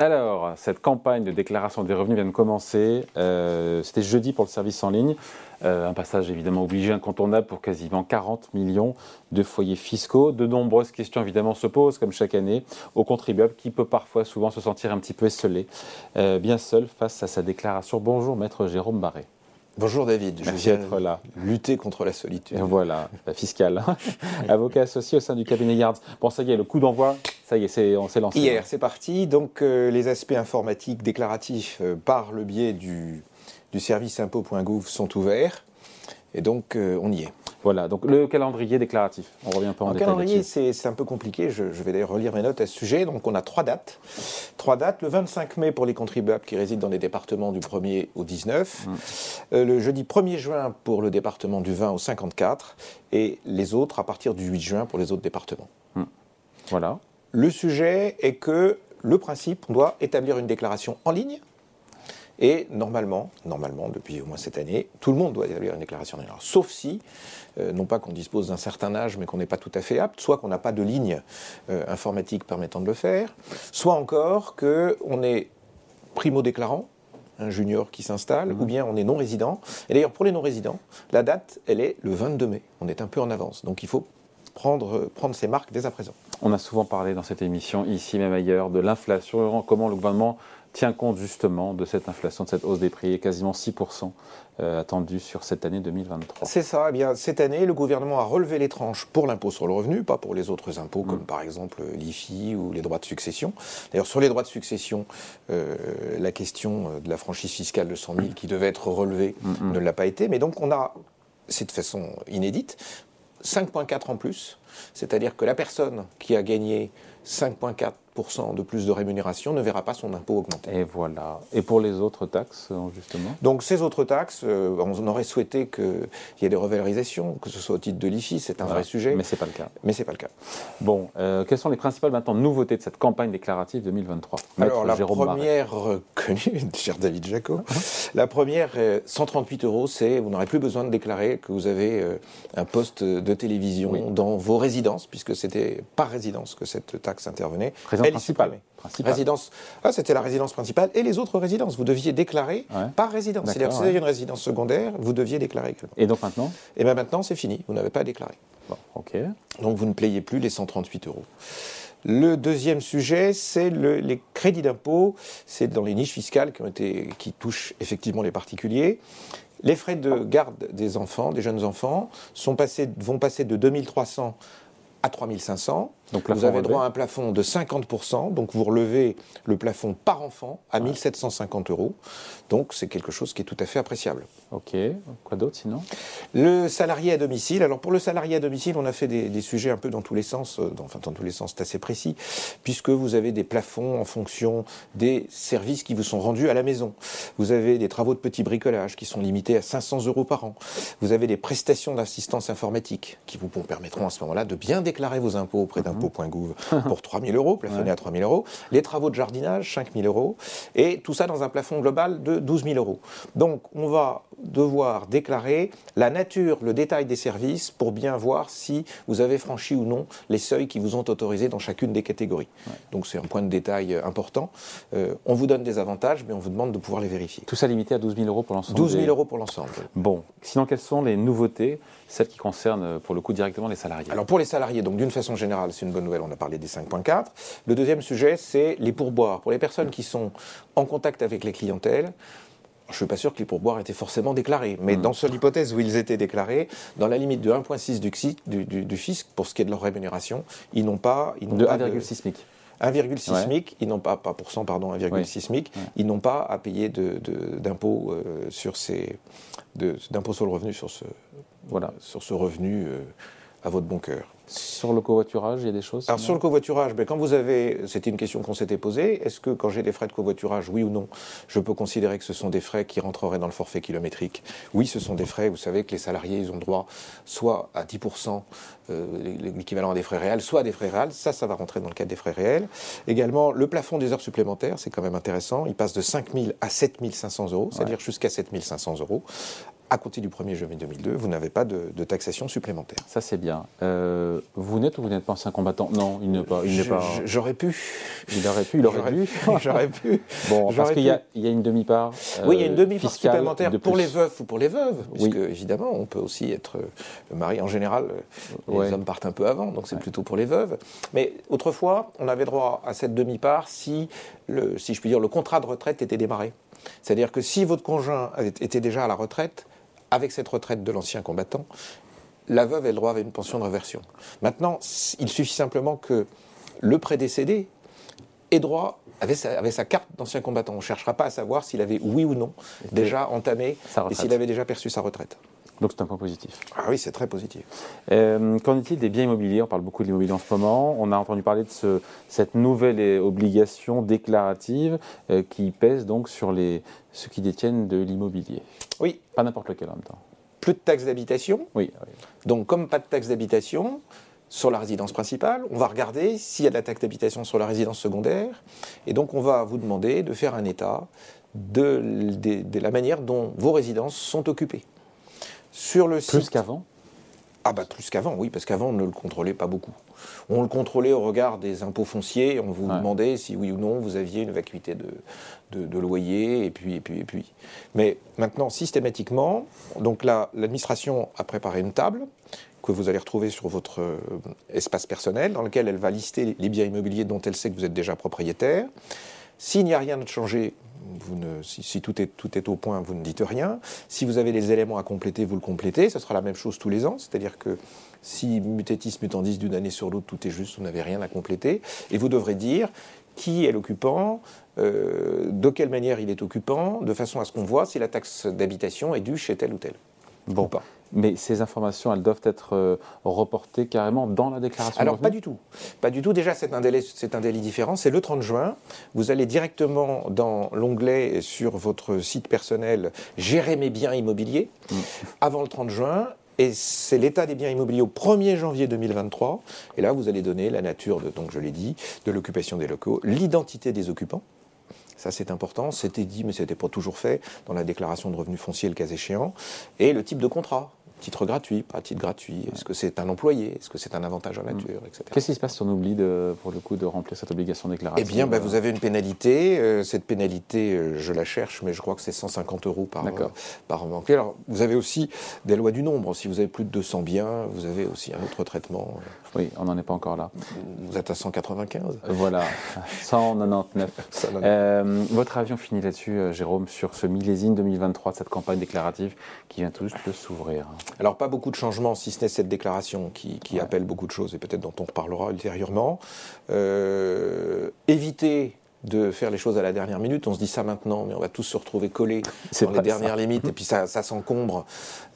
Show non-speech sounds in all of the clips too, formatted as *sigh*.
Alors, cette campagne de déclaration des revenus vient de commencer. Euh, c'était jeudi pour le service en ligne. Euh, un passage évidemment obligé, incontournable pour quasiment 40 millions de foyers fiscaux. De nombreuses questions évidemment se posent, comme chaque année, au contribuable qui peut parfois souvent se sentir un petit peu esselé, bien seul face à sa déclaration. Bonjour, maître Jérôme Barré. Bonjour David, je viens d'être là. lutter contre la solitude. Et voilà, fiscale. *laughs* Avocat associé au sein du cabinet Yards. Bon, ça y est, le coup d'envoi, ça y est, on s'est lancé. Hier, c'est parti. Donc, euh, les aspects informatiques déclaratifs euh, par le biais du, du service impôt.gouv sont ouverts. Et donc, euh, on y est. Voilà, donc le calendrier déclaratif, on revient pas en Le calendrier, c'est un peu compliqué, je, vais d'ailleurs relire mes notes à ce sujet. Donc on a trois dates. Trois dates, le 25 mai pour les contribuables qui résident dans les départements du 1er au 19, mm. euh, le jeudi 1er juin pour le département du 20 au 54, et les autres à partir du 8 juin pour les autres départements. Mm. Voilà. Le sujet est que le principe, on doit établir une déclaration en ligne et normalement, normalement, depuis au moins cette année, tout le monde doit établir une déclaration d'erreur. Sauf si, euh, non pas qu'on dispose d'un certain âge, mais qu'on n'est pas tout à fait apte, soit qu'on n'a pas de ligne euh, informatique permettant de le faire, soit encore qu'on est primo-déclarant, un junior qui s'installe, mmh. ou bien on est non-résident. Et d'ailleurs, pour les non-résidents, la date, elle est le 22 mai. On est un peu en avance. Donc il faut prendre, prendre ses marques dès à présent. On a souvent parlé dans cette émission, ici même ailleurs, de l'inflation, comment le gouvernement tient compte justement de cette inflation, de cette hausse des prix, quasiment 6% euh, attendue sur cette année 2023. C'est ça. Eh bien, cette année, le gouvernement a relevé les tranches pour l'impôt sur le revenu, pas pour les autres impôts, comme mm. par exemple l'IFI ou les droits de succession. D'ailleurs, sur les droits de succession, euh, la question euh, de la franchise fiscale de 100 000 qui devait être relevée mm, mm. ne l'a pas été. Mais donc, on a, c'est de façon inédite, 5,4 en plus. C'est-à-dire que la personne qui a gagné 5,4 de plus de rémunération ne verra pas son impôt augmenter. Et voilà. Et pour les autres taxes, euh, justement? Donc ces autres taxes, euh, on aurait souhaité qu'il y ait des revalorisations, que ce soit au titre de l'IFI, c'est un vrai sujet. Mais ce n'est pas le cas. Mais c'est pas le cas. Bon, euh, quelles sont les principales maintenant nouveautés de cette campagne déclarative 2023 Alors la première connue, *laughs* cher David Jaco, *laughs* la première, 138 euros, c'est vous n'aurez plus besoin de déclarer que vous avez un poste de télévision dans vos résidences, puisque c'était par résidence que cette taxe intervenait principale. Résidence. Ah, c'était la résidence principale et les autres résidences. Vous deviez déclarer par résidence. C'est-à-dire que si vous aviez une résidence secondaire, vous deviez déclarer Et donc maintenant Et bien maintenant, c'est fini. Vous n'avez pas à déclarer. Bon, ok. Donc vous ne payez plus les 138 euros. Le deuxième sujet, c'est les crédits d'impôt. C'est dans les niches fiscales qui, ont été, qui touchent effectivement les particuliers. Les frais de garde des enfants, des jeunes enfants, sont passés, vont passer de 2300 à 3500. Donc vous avez droit à un plafond de 50%, donc vous relevez le plafond par enfant à 1750 euros. Donc c'est quelque chose qui est tout à fait appréciable. Ok, quoi d'autre sinon? Le salarié à domicile. Alors pour le salarié à domicile, on a fait des, sujets un peu dans tous les sens, euh, enfin dans tous les sens c'est assez précis, puisque vous avez des plafonds en fonction des services qui vous sont rendus à la maison. Vous avez des travaux de petit bricolage qui sont limités à 500 euros par an. Vous avez des prestations d'assistance informatique qui vous permettront à ce moment-là de bien déclarer vos impôts auprès d'un impôts.gouv pour *laughs* 3 000 euros, plafonné à 3 000 euros, les travaux de jardinage, 5 000 euros, et tout ça dans un plafond global de 12 000 euros. Donc on va devoir déclarer la nature, le détail des services pour bien voir si vous avez franchi ou non les seuils qui vous ont autorisé dans chacune des catégories. Donc c'est un point de détail euh, important. Euh, on vous donne des avantages, mais on vous demande de pouvoir les vérifier. Tout ça limité à 12 000 euros pour l'ensemble 12 000 euros pour l'ensemble. Bon, sinon quelles sont les nouveautés, celles qui concernent euh, pour le coup directement les salariés? Alors pour les salariés, donc d'une façon générale, c'est une bonne nouvelle, on a parlé des 5.4. Le deuxième sujet, c'est les pourboires. Pour les personnes qui sont en contact avec les clientèles, je ne suis pas sûr que les pourboires étaient forcément déclarés, mais mmh. dans dans l'hypothèse où ils étaient déclarés, dans la limite de 1,6 du, du, du, fisc, pour ce qui est de leur rémunération, ils n'ont pas... Ils de 1,6 SMIC. 1,6 SMIC, ils n'ont pas, pas pour cent, pardon, 1,6 SMIC, ils n'ont pas à payer d'impôts euh, sur ces, d'impôts sur le revenu sur ce, voilà, sur ce revenu euh, à votre bon cœur. Sur le covoiturage, il y a des choses Alors sur le covoiturage, ben, quand vous avez, c'était une question qu'on s'était posée, est-ce que quand j'ai des frais de covoiturage, oui ou non, je peux considérer que ce sont des frais qui rentreraient dans le forfait kilométrique? Oui, ce sont des frais, vous savez que les salariés, ils ont droit soit à 10%, euh, l'équivalent des frais réels, soit à des frais réels, ça, ça va rentrer dans le cadre des frais réels. Également, le plafond des heures supplémentaires, c'est quand même intéressant, il passe de 5 000 à 7 500 euros, c'est-à-dire jusqu'à 7 500 euros à compter du 1er janvier 2002, vous n'avez pas de, taxation supplémentaire. Ça, c'est bien. Euh, vous n'êtes ou vous n'êtes pas ancien combattant? Non, il n'est pas. pas... J'aurais pu. Il aurait pu, il aurait pu. J'aurais pu. *laughs* Bon, parce qu'il y, a une demi-part. oui, il y a une euh, demi-part supplémentaire pour les veufs ou pour les veuves, puisque évidemment, on peut aussi être euh, marié. En général, les hommes partent un peu avant, donc c'est plutôt pour les veuves. Mais autrefois, on avait droit à cette demi-part si, le, si je puis dire, le contrat de retraite était démarré. C'est-à-dire que si votre conjoint était déjà à la retraite, avec cette retraite de l'ancien combattant, la veuve a le droit à une pension de réversion. Maintenant, il suffit simplement que le prédécédé ait droit, avec sa, carte d'ancien combattant. On ne cherchera pas à savoir s'il avait, oui ou non, déjà entamé et s'il avait déjà perçu sa retraite. Donc c'est un point positif. Ah oui, c'est très positif. Euh, qu'en est-il des biens immobiliers? On parle beaucoup de l'immobilier en ce moment. On a entendu parler de ce, cette nouvelle obligation déclarative euh, qui pèse donc sur les, ceux qui détiennent de l'immobilier. Oui. Pas n'importe lequel en même temps. Plus de taxes d'habitation. Oui, Donc comme pas de taxes d'habitation, sur la résidence principale, on va regarder s'il y a de la taxe d'habitation sur la résidence secondaire, et donc on va vous demander de faire un état de, de la manière dont vos résidences sont occupées. Sur le site. Plus qu'avant ah bah plus qu'avant, oui, parce qu'avant on ne le contrôlait pas beaucoup. On le contrôlait au regard des impôts fonciers, on vous demandait si oui ou non vous aviez une vacuité de, de, loyer, et puis, et puis, et puis. Mais maintenant, systématiquement, donc là, l'administration a préparé une table que vous allez retrouver sur votre euh, espace personnel, dans lequel elle va lister les biens immobiliers dont elle sait que vous êtes déjà propriétaire. S'il n'y a rien de changé, si, tout, est, tout est au point, vous ne dites rien. Si vous avez des éléments à compléter, vous le complétez. Ce sera la même chose tous les ans. C'est-à-dire que si mutetis mutandis d'une année sur l'autre, tout est juste, vous n'avez rien à compléter. Et vous devrez dire qui est l'occupant, euh, de quelle manière il est occupant, de façon à ce qu'on voit si la taxe d'habitation est due chez tel ou tel. Bon. pas. Mais ces informations, elles doivent être euh, reportées carrément dans la déclaration Alors, pas du tout. Pas du tout. Déjà, c'est un délai, c'est un délai différent. C'est le 30 juin. Vous allez directement dans l'onglet sur votre site personnel Gérer mes biens immobiliers mm. avant le 30 juin. Et c'est l'état des biens immobiliers au 1er janvier 2023. Et là, vous allez donner la nature, de, donc je l'ai dit, de l'occupation des locaux, l'identité des occupants. Ça, c'est important. C'était dit, mais ce n'était pas toujours fait dans la déclaration de revenus fonciers, le cas échéant. Et le type de contrat titre gratuit, pas titre gratuit, est-ce que c'est un employé, est-ce que c'est un avantage en nature, etc. Qu'est-ce qui se passe si on oublie de, pour le coup de remplir cette obligation déclarative Eh bien, bah, vous avez une pénalité. Euh, cette pénalité, euh, je la cherche, mais je crois que c'est 150 euros par, euh, par. Alors, vous avez aussi des lois du nombre. Si vous avez plus de 200 biens, vous avez aussi un autre traitement. Oui, on n'en est pas encore là. Vous êtes à 195 Voilà, *laughs* 199. votre avion finit là-dessus, Jérôme, sur ce millésime 2023 de cette campagne déclarative qui vient tout juste de s'ouvrir. Alors pas beaucoup de changements, si ce n'est cette déclaration qui, appelle beaucoup de choses et peut-être dont on reparlera ultérieurement. Euh, éviter de faire les choses à la dernière minute. On se dit ça maintenant, mais on va tous se retrouver collés dans les dernières limites, et *laughs* puis ça, s'encombre.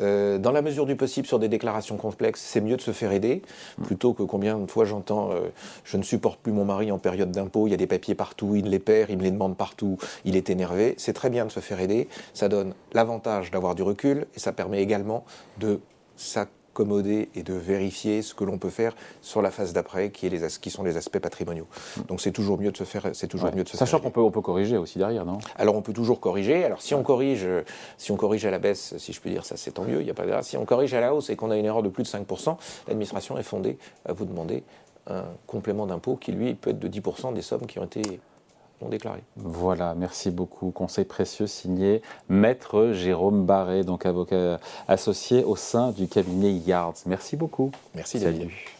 Euh, dans la mesure du possible, sur des déclarations complexes, c'est mieux de se faire aider, plutôt que combien de fois j'entends euh, je ne supporte plus mon mari en période d'impôt, il y a des papiers partout, il les perd, il me les demande partout, il est énervé. C'est très bien de se faire aider, ça donne l'avantage d'avoir du recul, et ça permet également de s'accommoder et de vérifier ce que l'on peut faire sur la phase d'après, qui, qui, sont les aspects patrimoniaux. Donc c'est toujours mieux de se faire, c'est toujours mieux de se Sachant qu'on peut, on peut corriger aussi derrière, non? Alors on peut toujours corriger. Alors si on corrige, si on corrige à la baisse, si je puis dire ça, c'est tant mieux. Il y a pas de... Si on corrige à la hausse et qu'on a une erreur de plus de 5%, l'administration est fondée à vous demander un complément d'impôt qui lui peut être de 10% des sommes qui ont été déclaré. Voilà, merci beaucoup. Conseil précieux signé Maître Jérôme Barré, donc avocat associé au sein du cabinet Yards. Merci beaucoup. Merci Salut.